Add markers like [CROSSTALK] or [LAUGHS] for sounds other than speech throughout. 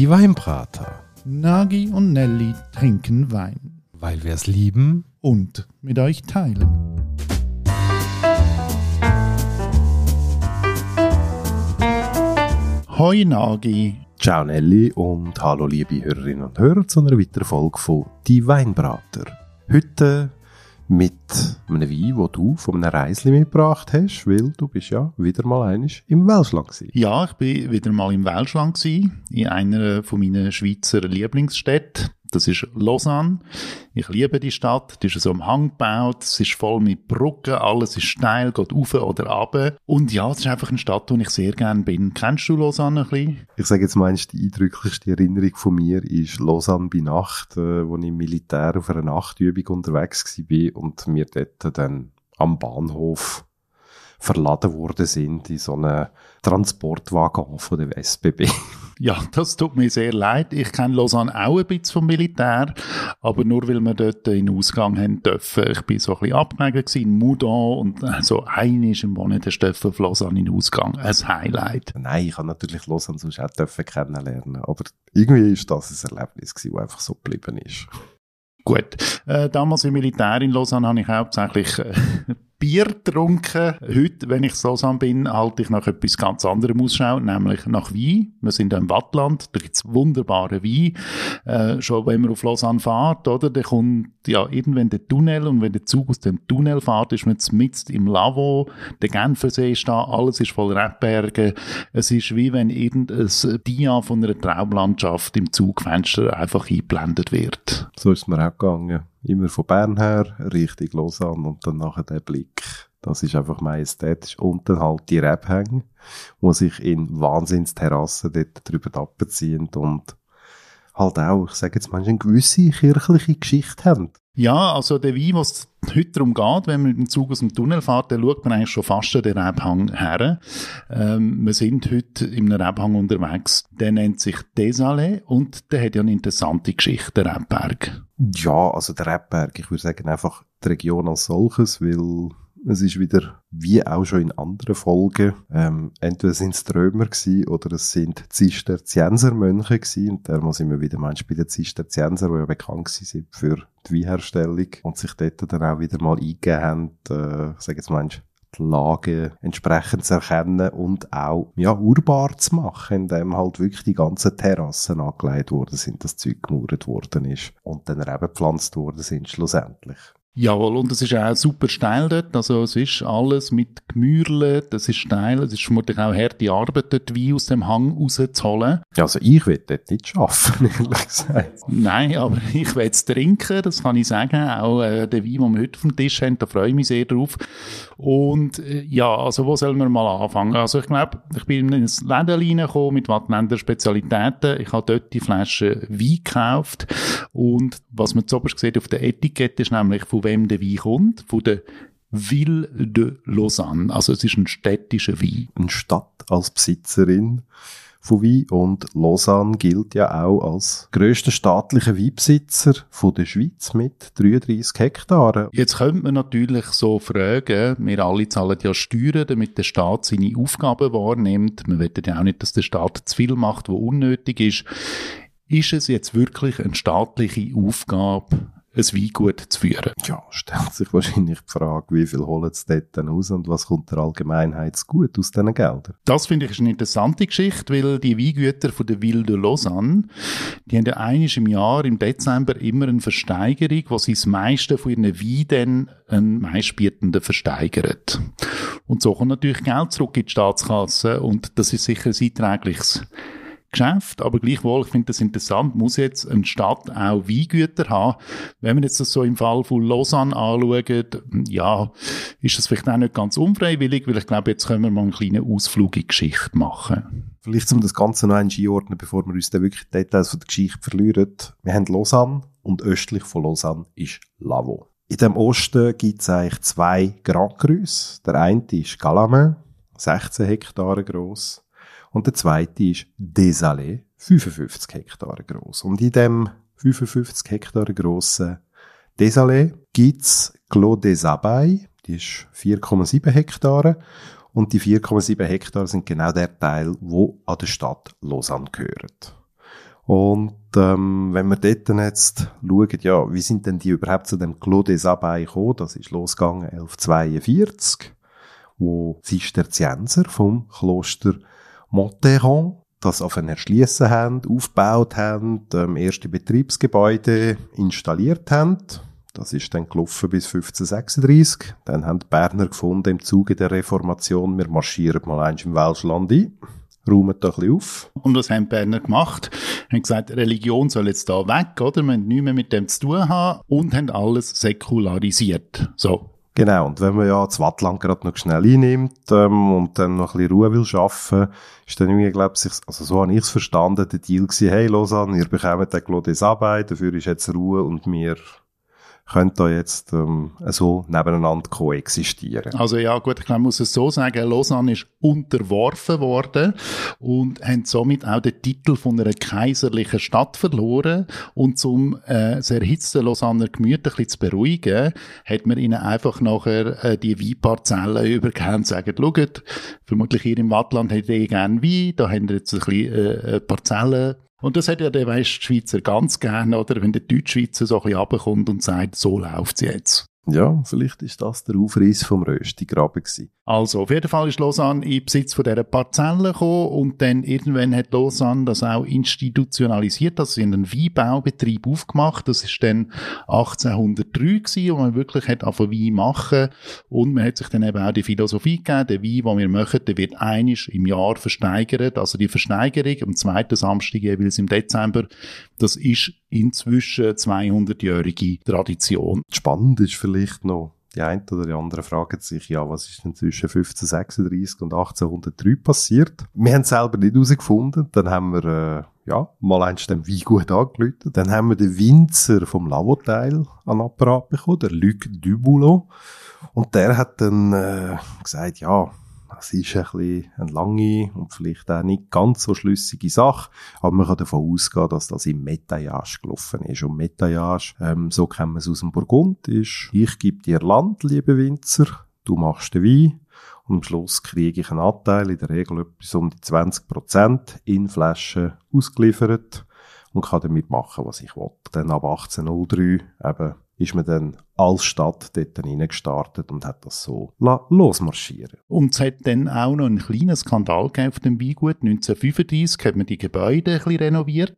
Die Weinbrater. Nagi und Nelly trinken Wein. Weil wir es lieben. Und mit euch teilen. Hoi Nagi. Ciao Nelly und hallo liebe Hörerinnen und Hörer zu einer weiteren Folge von Die Weinbrater. Heute mit einem Wein, wo du von einem Reisli mitgebracht hast, weil du bist ja wieder mal einig im Welschland gewesen. Ja, ich bin wieder mal im Welschland gewesen, in einer von meinen Schweizer Lieblingsstädten. Das ist Lausanne. Ich liebe die Stadt. Die ist so am Hang gebaut. Es ist voll mit Brücken. Alles ist steil, geht auf oder ab. Und ja, es ist einfach eine Stadt, wo ich sehr gerne bin. Kennst du Lausanne ein bisschen? Ich sage jetzt meinst, die eindrücklichste Erinnerung von mir ist Lausanne bei Nacht, äh, wo ich im Militär auf einer Nachtübung unterwegs war und mir dort dann am Bahnhof verladen worden sind in so einen Transportwagen von der SBB. [LAUGHS] Ja, das tut mir sehr leid. Ich kenne Lausanne auch ein bisschen vom Militär, aber nur weil wir dort in Ausgang haben dürfen. Ich bin so ein bisschen abgelegen in Moudon und so einiges im Monat dürfen auf Lausanne in Ausgang. Ein Highlight. Nein, ich habe natürlich Lausanne sonst auch dürfen kennenlernen, aber irgendwie ist das ein Erlebnis gewesen, das einfach so geblieben ist. Gut. Äh, damals im Militär in Lausanne habe ich hauptsächlich äh, Bier getrunken. Heute, wenn ich so bin, halte ich nach etwas ganz anderem Ausschau, nämlich nach Wein. Wir sind im Wattland, da gibt es wunderbare Wein. Äh, schon wenn man auf Lausanne fährt, oder, dann kommt ja irgendwann der Tunnel und wenn der Zug aus dem Tunnel fährt, ist man mitten im Lavo, der Genfersee ist da, alles ist voll Rebberge. Es ist wie wenn irgendein Dia von einer Traumlandschaft im Zugfenster einfach eingeblendet wird. So ist es mir auch gegangen immer von Bern her, Richtung Lausanne und dann nachher der Blick. Das ist einfach majestätisch. Und dann halt die Rebhänge, wo sich in Wahnsinnsterrassen dort drüber abziehen und halt auch, ich sage jetzt manchmal, eine gewisse kirchliche Geschichte haben. Ja, also der Wein, was heute darum geht, wenn man mit dem Zug aus dem Tunnel fährt, dann schaut man eigentlich schon fast an den Rebhang her. Ähm, wir sind heute im Rebhang unterwegs. Der nennt sich Desalé und der hat ja eine interessante Geschichte, der Rebberg. Ja, also der Rebberg, ich würde sagen einfach die Region als solches, weil es ist wieder, wie auch schon in anderen Folgen, ähm, entweder sind es Trömer gewesen, oder es sind Zisterziensermönche gewesen. Und da sind wir wieder meinst bei den Zisterzienser, die ja bekannt sind für die Weinherstellung und sich dort dann auch wieder mal eingegeben haben, äh, ich sage jetzt meinst die Lage entsprechend zu erkennen und auch ja, urbar zu machen, indem halt wirklich die ganzen Terrassen angelegt worden sind, das Zeug gemauert worden ist und dann eben gepflanzt worden sind schlussendlich. Jawohl, und es ist auch super steil dort. Also es ist alles mit Gemürle, das ist steil. Es ist vermutlich auch harte Arbeit, dort Wein aus dem Hang rauszuholen. Ja, also ich will dort nicht arbeiten, [LAUGHS] ehrlich gesagt. Nein, aber [LAUGHS] ich will es trinken, das kann ich sagen. Auch äh, der Wein, den wir heute auf dem Tisch haben, da freue ich mich sehr drauf. Und äh, ja, also wo sollen wir mal anfangen? Also ich glaube, ich bin in ein Läden reingekommen mit Wattländer Spezialitäten. Ich habe dort die Flasche Wein gekauft. Und was man zuoberst sieht auf der Etikette ist nämlich von wem der Wein kommt, von der Ville de Lausanne. Also es ist ein städtischer Wein. Eine Stadt als Besitzerin von Wein und Lausanne gilt ja auch als grösster staatlicher Weinbesitzer von der Schweiz mit 33 Hektaren. Jetzt könnte man natürlich so fragen, wir alle zahlen ja Steuern, damit der Staat seine Aufgaben wahrnimmt. Wir wollen ja auch nicht, dass der Staat zu viel macht, wo unnötig ist. Ist es jetzt wirklich eine staatliche Aufgabe, ein Weingut zu führen. Ja, stellt sich wahrscheinlich die Frage, wie viel holen sie dort dann aus und was kommt der Allgemeinheit gut aus diesen Geldern? Das finde ich eine interessante Geschichte, weil die Weingüter von der Ville de Lausanne, die haben ja einiges im Jahr, im Dezember, immer eine Versteigerung, wo sie das meiste von ihren Weinen dann einen Meistbietenden versteigern. Und so kommt natürlich Geld zurück in die Staatskasse und das ist sicher ein einträgliches Geschäft, aber gleichwohl, ich finde das interessant, muss jetzt eine Stadt auch Weingüter haben. Wenn man jetzt das so im Fall von Lausanne anschaut, ja, ist das vielleicht auch nicht ganz unfreiwillig, weil ich glaube, jetzt können wir mal einen kleinen Ausflug in die Geschichte machen. Vielleicht um das Ganze noch einordnen, bevor wir uns dann wirklich Details von der Geschichte verlieren. Wir haben Lausanne und östlich von Lausanne ist Lavaux. In dem Osten gibt es eigentlich zwei Grand Crus. Der eine ist Galamin, 16 Hektare groß und der zweite ist Desalé, 55 Hektare groß. Und in dem 55 Hektare grossen Desalé gibt's Clos des Abeilles, die ist 4,7 Hektare. Und die 4,7 Hektare sind genau der Teil, wo an der Stadt Lausanne gehört. Und ähm, wenn wir dort jetzt schauen, ja, wie sind denn die überhaupt zu dem Clos des Abeilles gekommen? Das ist losgegangen 1142, wo Zisterzienser vom Kloster Monteron das auf ein Erschliessen haben, aufgebaut haben, ähm, erste Betriebsgebäude installiert haben. Das ist dann gelaufen bis 1536. Dann haben die Berner gefunden, im Zuge der Reformation, wir marschieren mal eins im Welschland ein räumen da ein bisschen auf. Und was haben die Berner gemacht? Haben gesagt, Religion soll jetzt da weg, oder? Wir haben nichts mehr mit dem zu tun haben und haben alles säkularisiert. So. Genau, und wenn man ja das Wattland gerade noch schnell einnimmt ähm, und dann noch ein bisschen Ruhe will schaffen, ist dann irgendwie, glaube ich, also so habe ich es verstanden, der Deal gewesen, hey Lausanne, ihr bekommt den Glodis Arbeit, dafür ist jetzt Ruhe und wir können da jetzt ähm, so nebeneinander koexistieren. Also ja, gut, ich glaube, man muss es so sagen, Lausanne ist unterworfen worden und haben somit auch den Titel von einer kaiserlichen Stadt verloren und zum äh, das erhitzte Lausanner Gemüt ein bisschen zu beruhigen, hat man ihnen einfach nachher äh, die Weinparzellen übergeben und sagen, schaut, vermutlich hier im Wattland hättet ihr gerne Wein, da haben wir jetzt ein bisschen äh, Parzellen und das hat ja der Westschweizer ganz gerne, oder? Wenn der Deutschschweizer so ein bisschen runterkommt und sagt, so läuft's jetzt. Ja, vielleicht ist das der Aufreiß vom Röstigraben gewesen. Also, auf jeden Fall ist Lausanne in Besitz von dieser Parzelle gekommen und dann irgendwann hat Lausanne das auch institutionalisiert, also sie einen Weinbaubetrieb aufgemacht, das ist dann 1803 gewesen, wo man wirklich hat angefangen Wein machen. Und man hat sich dann eben auch die Philosophie gegeben, der Wein, den wir machen, der wird einisch im Jahr versteigert, also die Versteigerung am zweiten Samstag jeweils im Dezember, das ist inzwischen 200-jährige Tradition. Spannend ist vielleicht noch, die einen oder die anderen fragen sich, ja, was ist denn zwischen 1536 und 1803 passiert? Wir haben es selber nicht herausgefunden. Dann haben wir, äh, ja, mal eins dem Weingut angelötet. Dann haben wir den Winzer vom Lavoteil an Apparat bekommen, der Luc Duboulot. Und der hat dann äh, gesagt, ja, es ist ein bisschen eine lange und vielleicht auch nicht ganz so schlüssige Sache, aber man kann davon ausgehen, dass das im Metaillage gelaufen ist. Und Metaillage, ähm, so kennen wir es aus dem Burgund, ist, ich gebe dir Land, liebe Winzer, du machst den Wein, und am Schluss kriege ich einen Anteil, in der Regel etwas um die 20% in Flaschen ausgeliefert und kann damit machen, was ich will. Dann ab 1803 eben ist man dann als Stadt dort reingestartet und hat das so losmarschieren Und es hat dann auch noch einen kleinen Skandal auf dem Weingut. 1935 hat man die Gebäude ein bisschen renoviert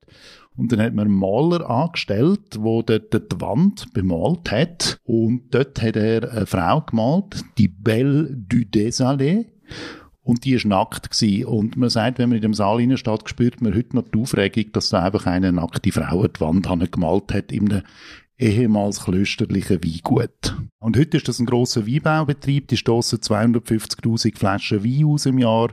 und dann hat man einen Maler angestellt, der dort die Wand bemalt hat. Und dort hat er eine Frau gemalt, die Belle du Desalé. Und die ist nackt gewesen. Und man sagt, wenn man in dem Saal steht, spürt man heute noch die Aufregung, dass da einfach eine nackte Frau die Wand gemalt hat in einem, ehemals klösterliche Weingut. Und heute ist das ein grosser Weinbaubetrieb, die stoßen 250.000 Flaschen Wein aus im Jahr,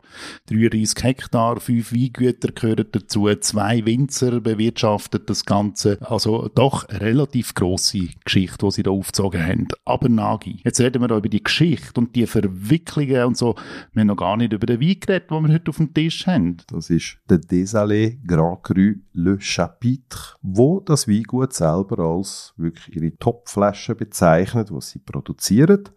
33 Hektar, fünf Weingüter gehören dazu, zwei Winzer bewirtschaften das Ganze. Also doch eine relativ grosse Geschichte, die sie da aufgezogen haben. Aber Nagi, jetzt reden wir da über die Geschichte und die Verwicklungen und so. Wir haben noch gar nicht über den Wein geredet, den wir heute auf dem Tisch haben. Das ist der Désalé Grand Cru Le Chapitre, wo das Weingut selber als wirklich ihre Topflaschen bezeichnet, was sie produzieren.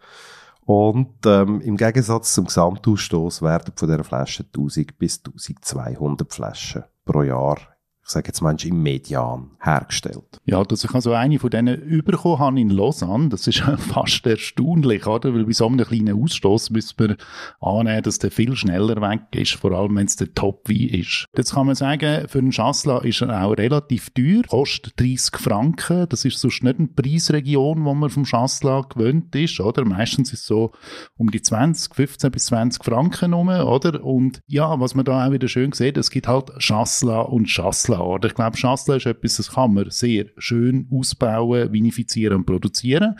Und ähm, im Gegensatz zum Gesamtausstoß werden von dieser Flasche 1000 bis 1200 Flaschen pro Jahr ich sage jetzt manchmal im Median hergestellt. Ja, dass ich also eine von denen überkommen habe in Lausanne, das ist [LAUGHS] fast erstaunlich, oder? Weil bei so einem kleinen Ausstoß müsste man annehmen, dass der viel schneller weg ist, vor allem wenn es der Top-Wein ist. Jetzt kann man sagen, für einen Chasselas ist er auch relativ teuer, kostet 30 Franken, das ist sonst nicht eine Preisregion, wo man vom Chasselas gewöhnt ist, oder? Meistens ist es so um die 20, 15 bis 20 Franken rum, oder? Und ja, was man da auch wieder schön sieht, es gibt halt Chasselas und Chasselas Chasselas. Oder ich glaube, Chasselas ist etwas, das kann man sehr schön ausbauen, vinifizieren und produzieren.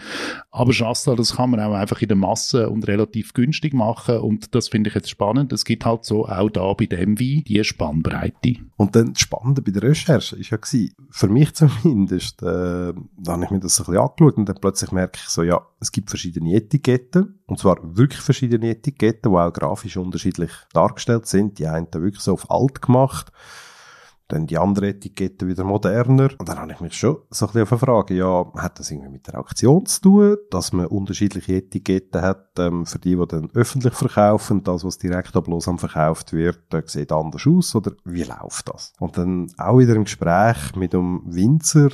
Aber Chasselas, das kann man auch einfach in der Masse und relativ günstig machen. Und das finde ich jetzt spannend. Es gibt halt so auch da bei dem Wein die Spannbreite. Und dann das Spannende bei der Recherche ist ja gewesen, für mich zumindest, äh, da habe ich mir das ein bisschen angeschaut und dann plötzlich merke ich so, ja, es gibt verschiedene Etiketten. Und zwar wirklich verschiedene Etiketten, die auch grafisch unterschiedlich dargestellt sind. Die einen wirklich so auf alt gemacht dann die andere Etikette wieder moderner. Und dann habe ich mich schon so ein bisschen fragen, ja, hat das irgendwie mit der Auktion zu tun, dass man unterschiedliche Etiketten hat, ähm, für die, die dann öffentlich verkaufen, das, was direkt ab Lausanne verkauft wird, äh, sieht anders aus, oder wie läuft das? Und dann auch wieder im Gespräch mit dem Winzer,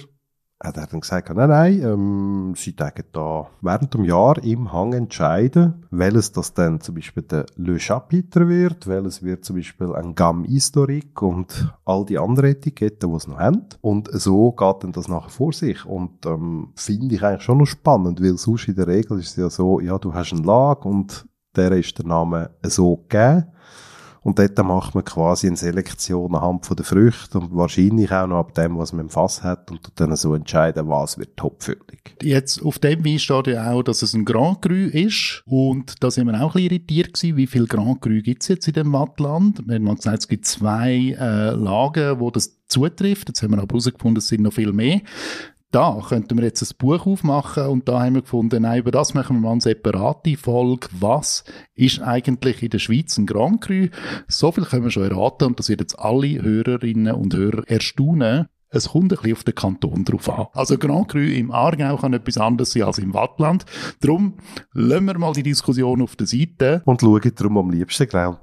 hat er dann gesagt, nein, nein, ähm, sie tagen da während dem Jahr im Hang entscheiden, welches das dann zum Beispiel der Le Chapitre wird, welches wird zum Beispiel ein Gamme Historique und all die anderen Etiketten, die es noch haben. Und so geht dann das nachher vor sich. Und ähm, finde ich eigentlich schon noch spannend, weil sonst in der Regel ist es ja so, ja, du hast einen Lag und der ist der Name so gegeben. Und dort macht man quasi eine Selektion anhand von den Früchten und wahrscheinlich auch noch ab dem, was man im Fass hat und dann so entscheiden, was wird topfüllig. Jetzt auf dem Wein steht ja auch, dass es ein Grand Cru ist und da sind wir auch ein bisschen irritiert gewesen, wie viel Grand Cru gibt es jetzt in dem Wattland? Wir haben gesagt, es gibt zwei äh, Lagen, wo das zutrifft. Jetzt haben wir aber herausgefunden, es sind noch viel mehr da könnten wir jetzt ein Buch aufmachen und da haben wir gefunden, nein, über das machen wir mal eine separate Folge. Was ist eigentlich in der Schweiz ein Grand Cru? So viel können wir schon erraten und das wird jetzt alle Hörerinnen und Hörer erstaunen. Es kommt ein bisschen auf den Kanton drauf an. Also Grand Cru im Aargau kann etwas anderes sein als im Wattland. Darum lassen wir mal die Diskussion auf der Seite. Und schauen darum am liebsten gerade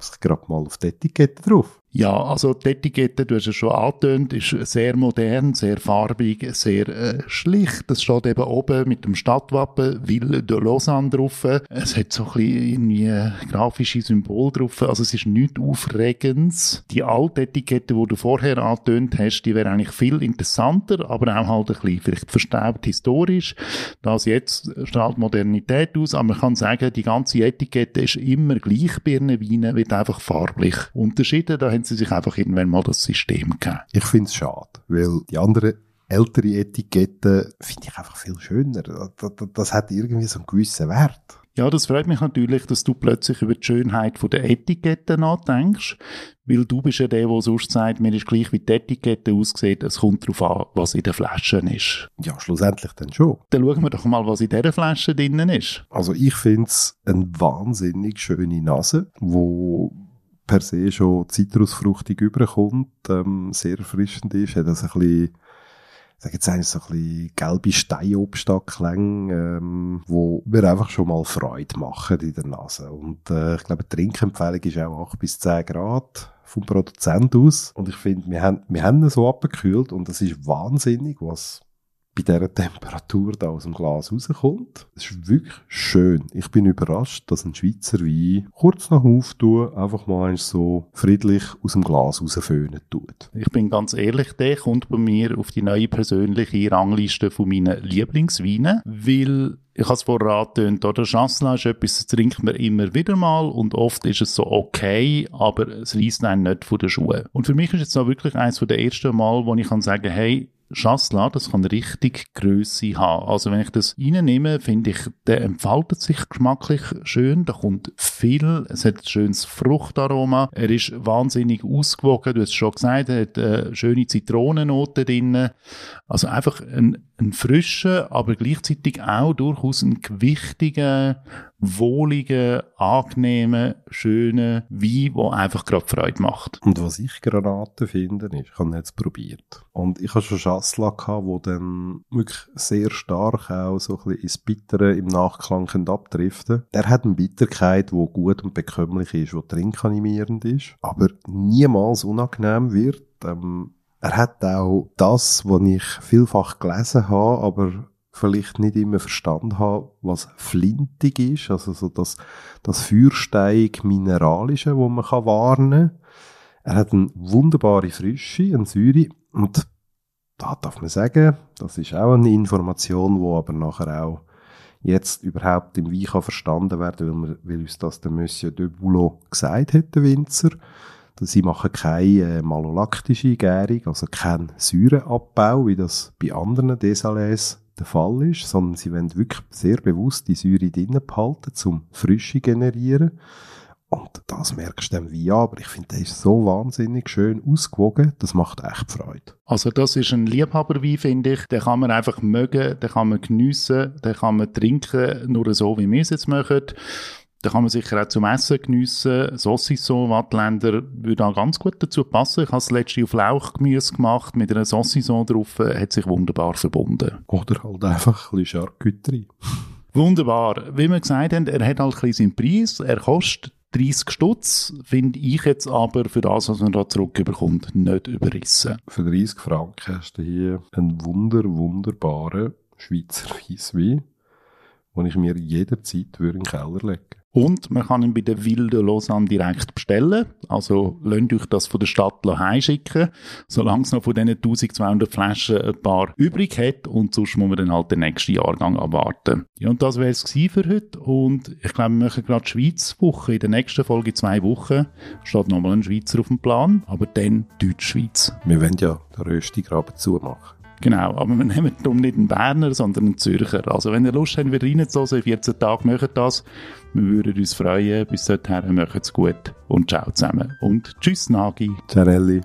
mal auf die Etikette drauf. Ja, also die Etikette, du hast es schon angetönt, ist sehr modern, sehr farbig, sehr äh, schlicht. Das steht eben oben mit dem Stadtwappen Ville de Lausanne drauf. Es hat so ein bisschen irgendwie grafische Symbol drauf. Also es ist nichts Aufregendes. Die alte Etikette, die du vorher angetönt hast, die wäre eigentlich viel interessanter, aber auch halt ein bisschen vielleicht verstaubt historisch. Das jetzt strahlt Modernität aus, aber man kann sagen, die ganze Etikette ist immer gleich Weinen, wird einfach farblich unterschieden. Da haben sie sich einfach irgendwann mal das System gegeben. Ich finde es schade, weil die anderen ältere Etiketten finde ich einfach viel schöner. Das, das, das, hat irgendwie so einen gewissen Wert. Ja, das freut mich natürlich, dass du plötzlich über die Schönheit der Etiketten nachdenkst, weil du bist ja der, der sonst sagt, mir ist gleich wie die Etikette aussieht, es kommt darauf an, was in den Flaschen ist. Ja, schlussendlich dann schon. Dann schauen wir doch mal, was in dieser Flasche drinnen ist. Also ich finde es eine wahnsinnig schöne Nase, wo per se schon zitrusfruchtig überkommt, ähm, sehr erfrischend ist, hat das ein bisschen, ich sage jetzt eigentlich so ein bisschen gelbe Steinobstklänge, ähm, wo mir einfach schon mal Freude machen in der Nase. Und äh, ich glaube, die Trinkempfehlung ist auch 8 bis 10 Grad vom Produzent aus. Und ich finde, wir haben, wir haben ihn so abgekühlt und das ist wahnsinnig, was bei dieser Temperatur da aus dem Glas rauskommt. Es ist wirklich schön. Ich bin überrascht, dass ein Schweizer Wein kurz nach Auftun einfach mal so friedlich aus dem Glas rausföhnen tut. Ich bin ganz ehrlich, der kommt bei mir auf die neue persönliche Rangliste von meinen Lieblingsweinen, weil ich habe es vorher angetönt, oder? Chancela ist etwas, das trinkt man immer wieder mal und oft ist es so okay, aber es reißt einen nicht von den Schuhen. Und für mich ist jetzt auch wirklich eines der ersten Mal, wo ich kann sagen, hey, Chasselas, das kann richtig Größe haben. Also wenn ich das reinnehme, finde ich, der entfaltet sich geschmacklich schön, da kommt viel, es hat ein schönes Fruchtaroma, er ist wahnsinnig ausgewogen, du hast es schon gesagt, er hat eine schöne Zitronennote drin. Also einfach ein, ein frischer, aber gleichzeitig auch durchaus ein gewichtiger, wohligen, angenehmen, schönen Wein, der einfach gerade Freude macht. Und was ich Granaten finde, ist, ich habe jetzt probiert. Und ich habe schon Schassla gehabt, wo dann wirklich sehr stark auch so ein bisschen ins Bittere im Nachklang abdriften Der hat eine Bitterkeit, die gut und bekömmlich ist, die trinkanimierend ist, aber niemals unangenehm wird. Ähm, er hat auch das, was ich vielfach gelesen habe, aber vielleicht nicht immer verstanden habe, was flintig ist, also so das, das Feuersteig mineralische, wo man kann warnen. Er hat eine wunderbare Frische, eine Säure und da darf man sagen, das ist auch eine Information, wo aber nachher auch jetzt überhaupt im Wein kann verstanden werden, weil, wir, weil uns das der Monsieur de Boulot gesagt hat, der Winzer. Sie machen keine äh, malolaktische Gärung, also keinen Säureabbau, wie das bei anderen Desalés der Fall ist, sondern sie wollen wirklich sehr bewusst die Säure drinnen behalten, zum Frische generieren. Und das merkst du dann wie aber ich finde, der ist so wahnsinnig schön ausgewogen, das macht echt Freude. Also das ist ein Liebhaberwein, finde ich. Den kann man einfach mögen, den kann man geniessen, den kann man trinken, nur so, wie wir es jetzt machen. Da kann man sicher auch zum Essen geniessen. Saucisson, Wattländer, würde auch ganz gut dazu passen. Ich habe das letzte auf Lauchgemüse gemacht, mit einer Saucisson drauf, hat sich wunderbar verbunden. Oder halt einfach ein bisschen Charcuterie. Wunderbar. Wie wir gesagt haben, er hat halt ein bisschen seinen Preis. Er kostet 30 Stutz, finde ich jetzt aber für das, was man da zurückbekommt, nicht überrissen. Für 30 Franken hast du hier einen wunder, wunderbaren Schweizer Weisswein, den ich mir jederzeit in den Keller legen und man kann ihn bei der Wilde Lausanne direkt bestellen. Also lasst euch das von der Stadt heimschicken, solange es noch von diesen 1200 Flaschen ein paar übrig hat. Und sonst muss man dann halt den nächsten Jahrgang abwarten. Ja, und das wäre es für heute. Und ich glaube, wir machen gerade Schweiz-Woche. In der nächsten Folge, zwei Wochen, steht nochmal ein Schweizer auf dem Plan, aber dann Deutschschweiz. Wir wollen ja den Röstigraben zumachen. Genau, aber wir nehmen darum nicht einen Berner, sondern einen Zürcher. Also wenn ihr Lust habt, wieder reinzuhören, 14 Tage machen das. Wir würden uns freuen. Bis dahin, macht's gut und ciao zusammen. Und tschüss, Nagi. Ciao, Elli.